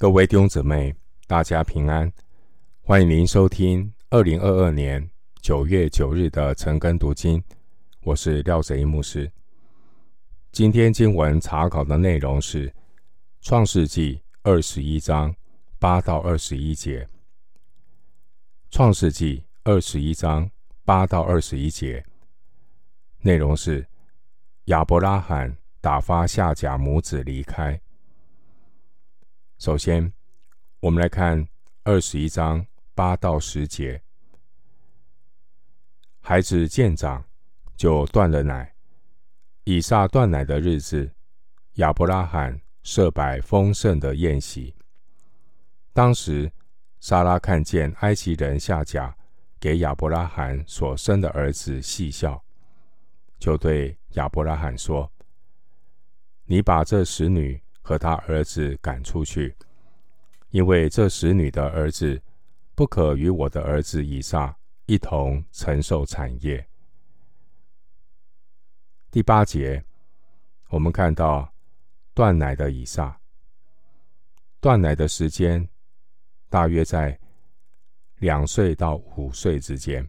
各位弟兄姊妹，大家平安！欢迎您收听二零二二年九月九日的晨更读经。我是廖泽一牧师。今天经文查考的内容是《创世纪》二十一章八到二十一节。《创世纪》二十一章八到二十一节内容是亚伯拉罕打发夏甲母子离开。首先，我们来看二十一章八到十节。孩子渐长，就断了奶。以撒断奶的日子，亚伯拉罕设摆丰盛的宴席。当时，莎拉看见埃及人下甲给亚伯拉罕所生的儿子戏笑，就对亚伯拉罕说：“你把这使女。”和他儿子赶出去，因为这使女的儿子不可与我的儿子以撒一同承受产业。第八节，我们看到断奶的以撒，断奶的时间大约在两岁到五岁之间。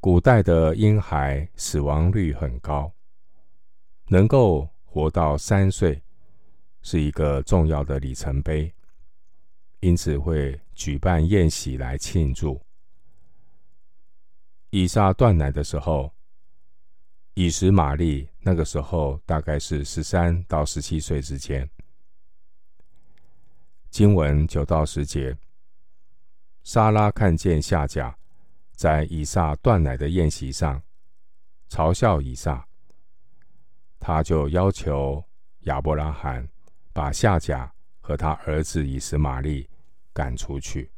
古代的婴孩死亡率很高，能够。活到三岁是一个重要的里程碑，因此会举办宴席来庆祝。以撒断奶的时候，以实玛利那个时候大概是十三到十七岁之间。经文九到十节，莎拉看见夏甲在以撒断奶的宴席上嘲笑以撒。他就要求亚伯拉罕把夏甲和他儿子以实玛利赶出去。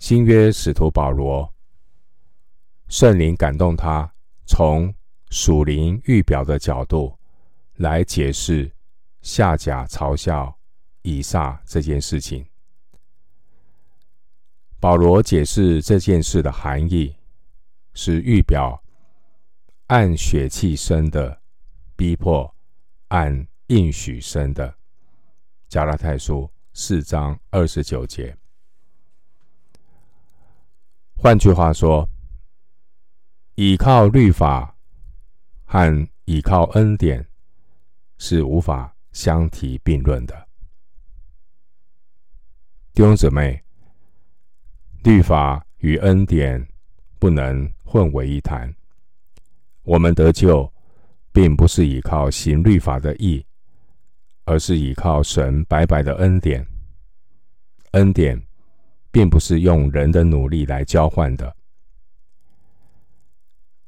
新约使徒保罗，圣灵感动他，从属灵预表的角度来解释夏甲嘲笑以撒这件事情。保罗解释这件事的含义是预表。按血气生的逼迫，按应许生的。加拉太书四章二十九节。换句话说，依靠律法和依靠恩典是无法相提并论的。弟兄姊妹，律法与恩典不能混为一谈。我们得救，并不是依靠行律法的义，而是依靠神白白的恩典。恩典并不是用人的努力来交换的。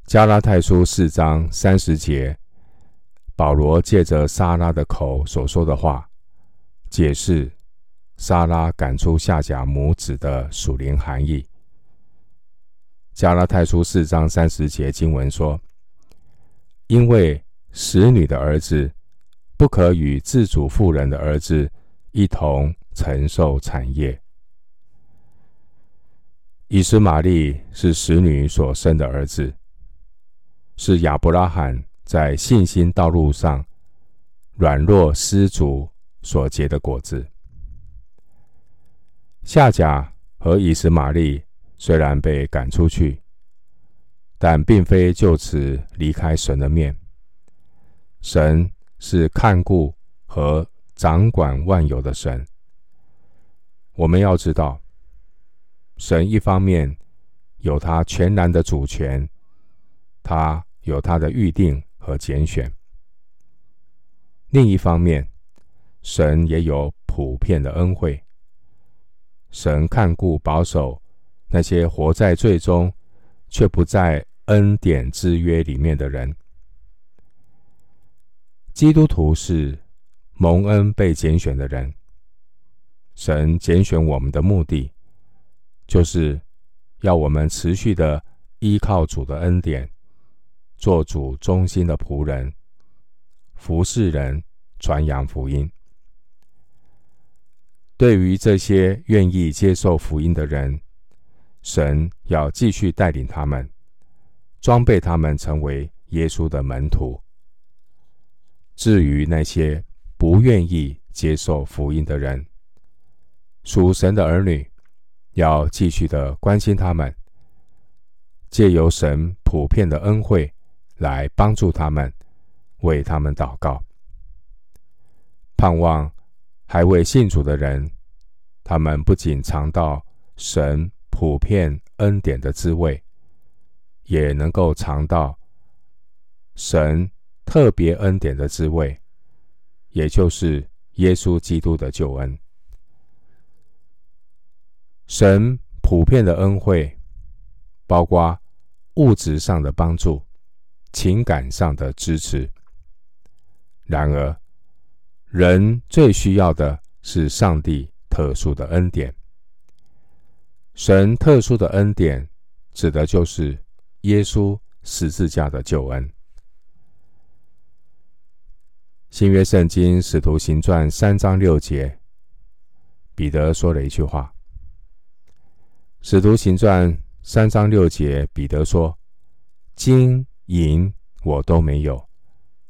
加拉太书四章三十节，保罗借着撒拉的口所说的话，解释撒拉赶出夏甲母子的属灵含义。加拉太书四章三十节经文说。因为使女的儿子不可与自主妇人的儿子一同承受产业。以实玛利是使女所生的儿子，是亚伯拉罕在信心道路上软弱失足所结的果子。夏甲和以实玛利虽然被赶出去。但并非就此离开神的面。神是看顾和掌管万有的神。我们要知道，神一方面有他全然的主权，他有他的预定和拣选；另一方面，神也有普遍的恩惠。神看顾保守那些活在罪中却不在。恩典之约里面的人，基督徒是蒙恩被拣选的人。神拣选我们的目的，就是要我们持续的依靠主的恩典，做主忠心的仆人，服侍人，传扬福音。对于这些愿意接受福音的人，神要继续带领他们。装备他们成为耶稣的门徒。至于那些不愿意接受福音的人。属神的儿女要继续的关心他们，借由神普遍的恩惠来帮助他们，为他们祷告。盼望还未信主的人，他们不仅尝到神普遍恩典的滋味，也能够尝到神特别恩典的滋味，也就是耶稣基督的救恩。神普遍的恩惠，包括物质上的帮助、情感上的支持。然而，人最需要的是上帝特殊的恩典。神特殊的恩典，指的就是耶稣十字架的救恩。新约圣经使徒行传三章六节，彼得说了一句话。使徒行传三章六节，彼得说：“金银我都没有，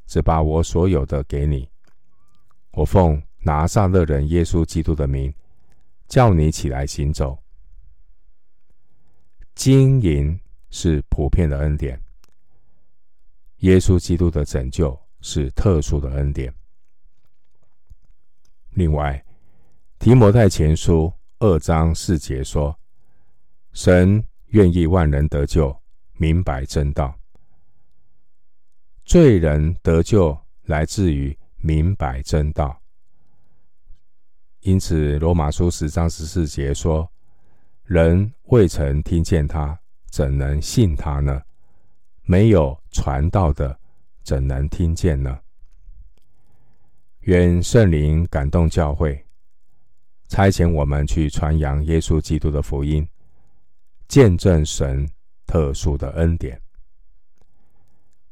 只把我所有的给你。我奉拿撒勒人耶稣基督的名，叫你起来行走。金银是普遍的恩典，耶稣基督的拯救是特殊的恩典。另外，提摩太前书二章四节说。”神愿意万人得救，明白真道。罪人得救来自于明白真道。因此，罗马书十章十四节说：“人未曾听见他，怎能信他呢？没有传道的，怎能听见呢？”愿圣灵感动教会，差遣我们去传扬耶稣基督的福音。见证神特殊的恩典，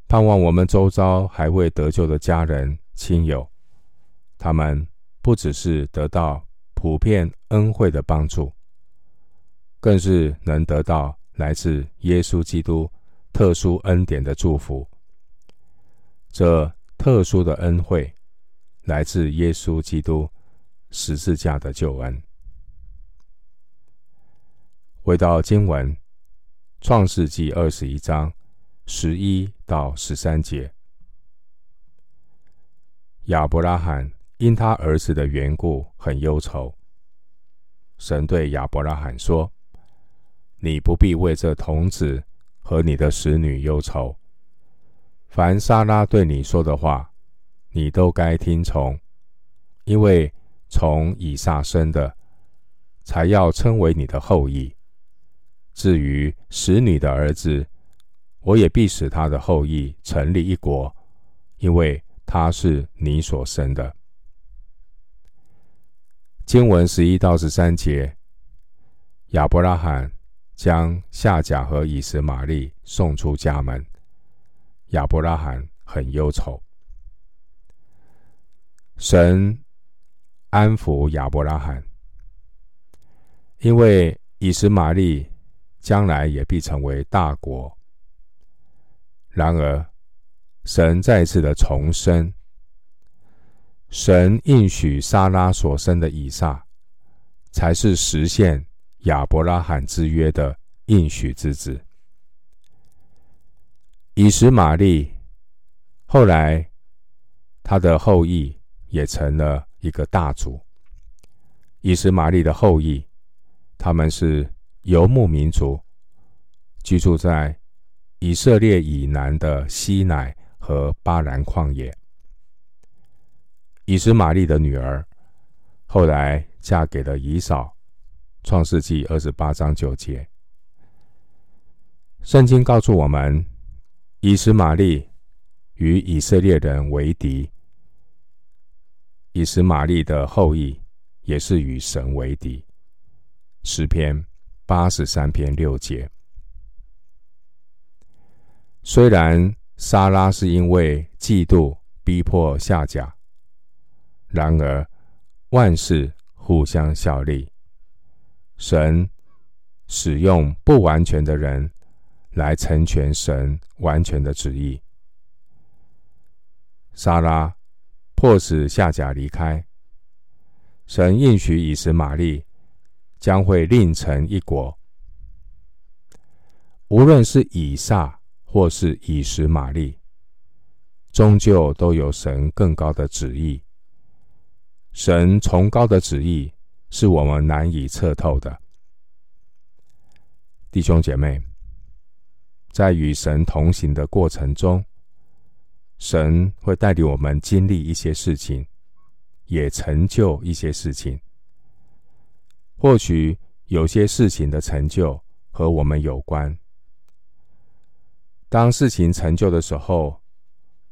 盼望我们周遭还未得救的家人亲友，他们不只是得到普遍恩惠的帮助，更是能得到来自耶稣基督特殊恩典的祝福。这特殊的恩惠来自耶稣基督十字架的救恩。回到经文，《创世记》二十一章十一到十三节，亚伯拉罕因他儿子的缘故很忧愁。神对亚伯拉罕说：“你不必为这童子和你的使女忧愁。凡撒拉对你说的话，你都该听从，因为从以撒生的，才要称为你的后裔。”至于使女的儿子，我也必使他的后裔成立一国，因为他是你所生的。经文十一到十三节，亚伯拉罕将夏甲和以实玛利送出家门，亚伯拉罕很忧愁。神安抚亚伯拉罕，因为以实玛利。将来也必成为大国。然而，神再次的重申，神应许撒拉所生的以撒，才是实现亚伯拉罕之约的应许之子。以实玛利后来，他的后裔也成了一个大族。以实玛利的后裔，他们是。游牧民族居住在以色列以南的西乃和巴兰旷野。以实玛利的女儿后来嫁给了以扫。创世纪二十八章九节。圣经告诉我们，以实玛利与以色列人为敌。以实玛利的后裔也是与神为敌。诗篇。八十三篇六节。虽然莎拉是因为嫉妒逼迫夏甲，然而万事互相效力。神使用不完全的人来成全神完全的旨意。莎拉迫使夏甲离开。神应许以实玛利将会另成一国。无论是以撒或是以实玛利，终究都有神更高的旨意。神崇高的旨意是我们难以测透的。弟兄姐妹，在与神同行的过程中，神会带领我们经历一些事情，也成就一些事情。或许有些事情的成就和我们有关。当事情成就的时候，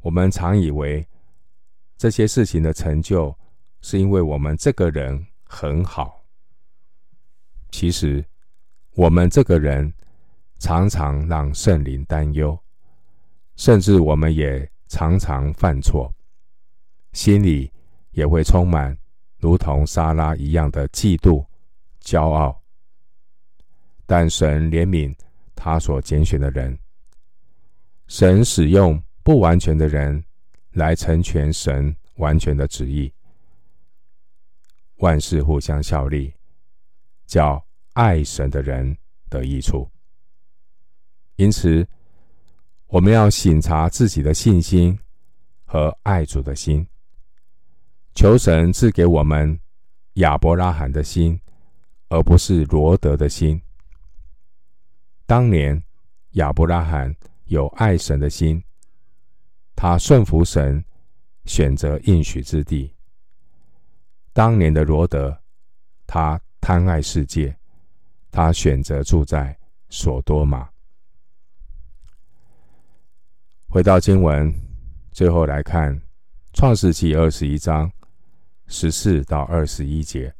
我们常以为这些事情的成就是因为我们这个人很好。其实，我们这个人常常让圣灵担忧，甚至我们也常常犯错，心里也会充满如同沙拉一样的嫉妒、骄傲。但神怜悯他所拣选的人。神使用不完全的人来成全神完全的旨意，万事互相效力，叫爱神的人得益处。因此，我们要省察自己的信心和爱主的心，求神赐给我们亚伯拉罕的心，而不是罗德的心。当年亚伯拉罕。有爱神的心，他顺服神，选择应许之地。当年的罗德，他贪爱世界，他选择住在所多玛。回到经文，最后来看创世记二十一章十四到二十一节。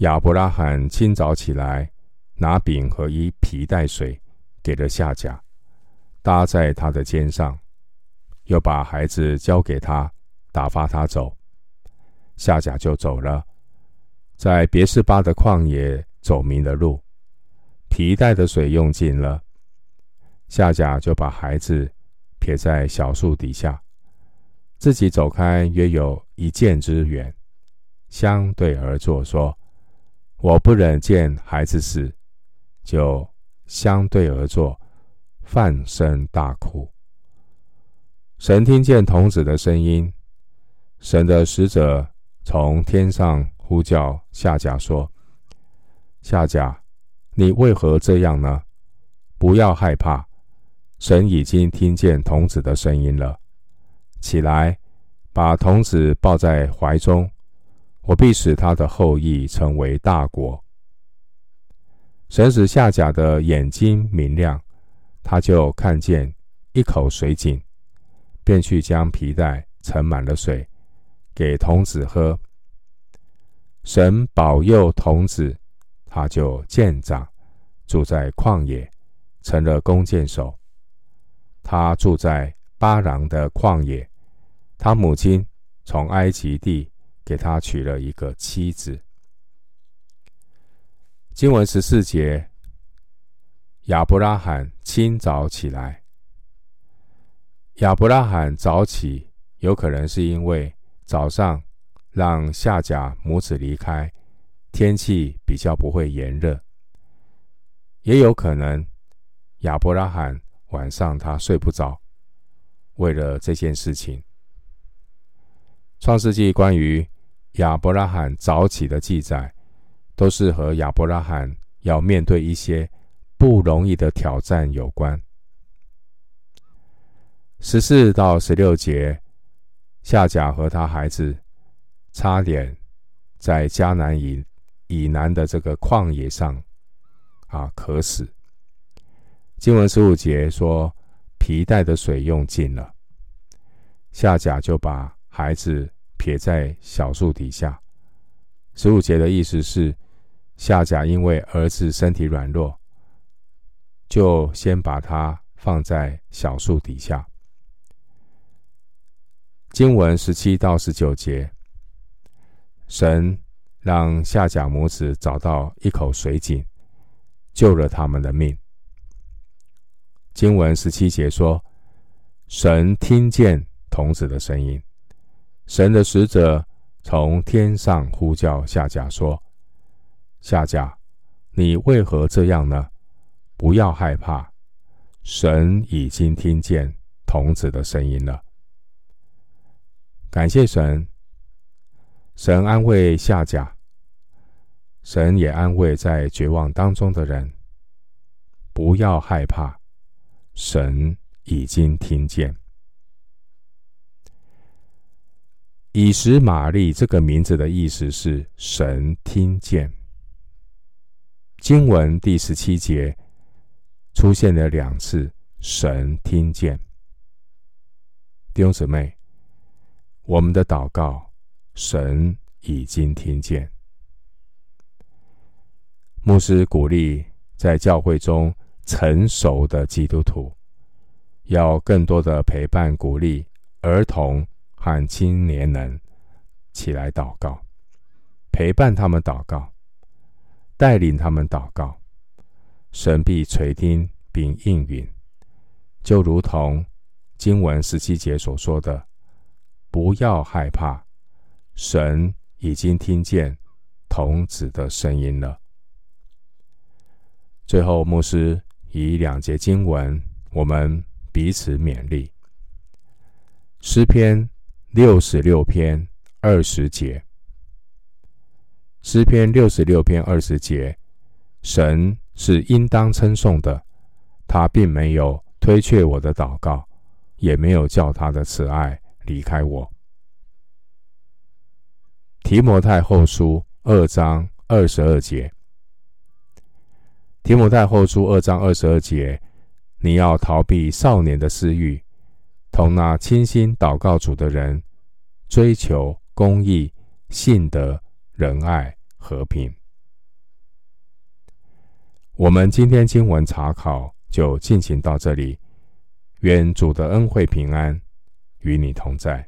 亚伯拉罕清早起来，拿饼和一皮带水。给了夏甲，搭在他的肩上，又把孩子交给他，打发他走。夏甲就走了，在别是巴的旷野走迷了路，皮带的水用尽了。夏甲就把孩子撇在小树底下，自己走开约有一箭之远，相对而坐，说：“我不忍见孩子死，就。”相对而坐，放声大哭。神听见童子的声音，神的使者从天上呼叫夏甲说：“夏甲，你为何这样呢？不要害怕，神已经听见童子的声音了。起来，把童子抱在怀中，我必使他的后裔成为大国。”神使夏甲的眼睛明亮，他就看见一口水井，便去将皮带盛满了水，给童子喝。神保佑童子，他就见长，住在旷野，成了弓箭手。他住在巴郎的旷野，他母亲从埃及地给他娶了一个妻子。经文十四节，亚伯拉罕清早起来。亚伯拉罕早起，有可能是因为早上让夏甲母子离开，天气比较不会炎热；也有可能亚伯拉罕晚上他睡不着，为了这件事情。创世纪关于亚伯拉罕早起的记载。都是和亚伯拉罕要面对一些不容易的挑战有关。十四到十六节，夏甲和他孩子差点在迦南以以南的这个旷野上啊渴死。经文十五节说，皮带的水用尽了，夏甲就把孩子撇在小树底下。十五节的意思是。夏甲因为儿子身体软弱，就先把他放在小树底下。经文十七到十九节，神让夏甲母子找到一口水井，救了他们的命。经文十七节说，神听见童子的声音。神的使者从天上呼叫夏甲说：“夏甲，你为何这样呢？不要害怕，神已经听见童子的声音了。”感谢神，神安慰夏甲，神也安慰在绝望当中的人。不要害怕，神已经听见。以实玛利这个名字的意思是“神听见”。经文第十七节出现了两次“神听见”。弟兄姊妹，我们的祷告，神已经听见。牧师鼓励在教会中成熟的基督徒，要更多的陪伴、鼓励儿童。和青年人起来祷告，陪伴他们祷告，带领他们祷告，神必垂听并应允，就如同经文十七节所说的：“不要害怕，神已经听见童子的声音了。”最后，牧师以两节经文，我们彼此勉励，诗篇。六十六篇二十节，诗篇六十六篇二十节，神是应当称颂的，他并没有推却我的祷告，也没有叫他的慈爱离开我。提摩太后书二章二十二节，提摩太后书二章二十二节，你要逃避少年的私欲。同那倾心祷告主的人，追求公义、信德、仁爱、和平。我们今天经文查考就进行到这里。愿主的恩惠平安与你同在。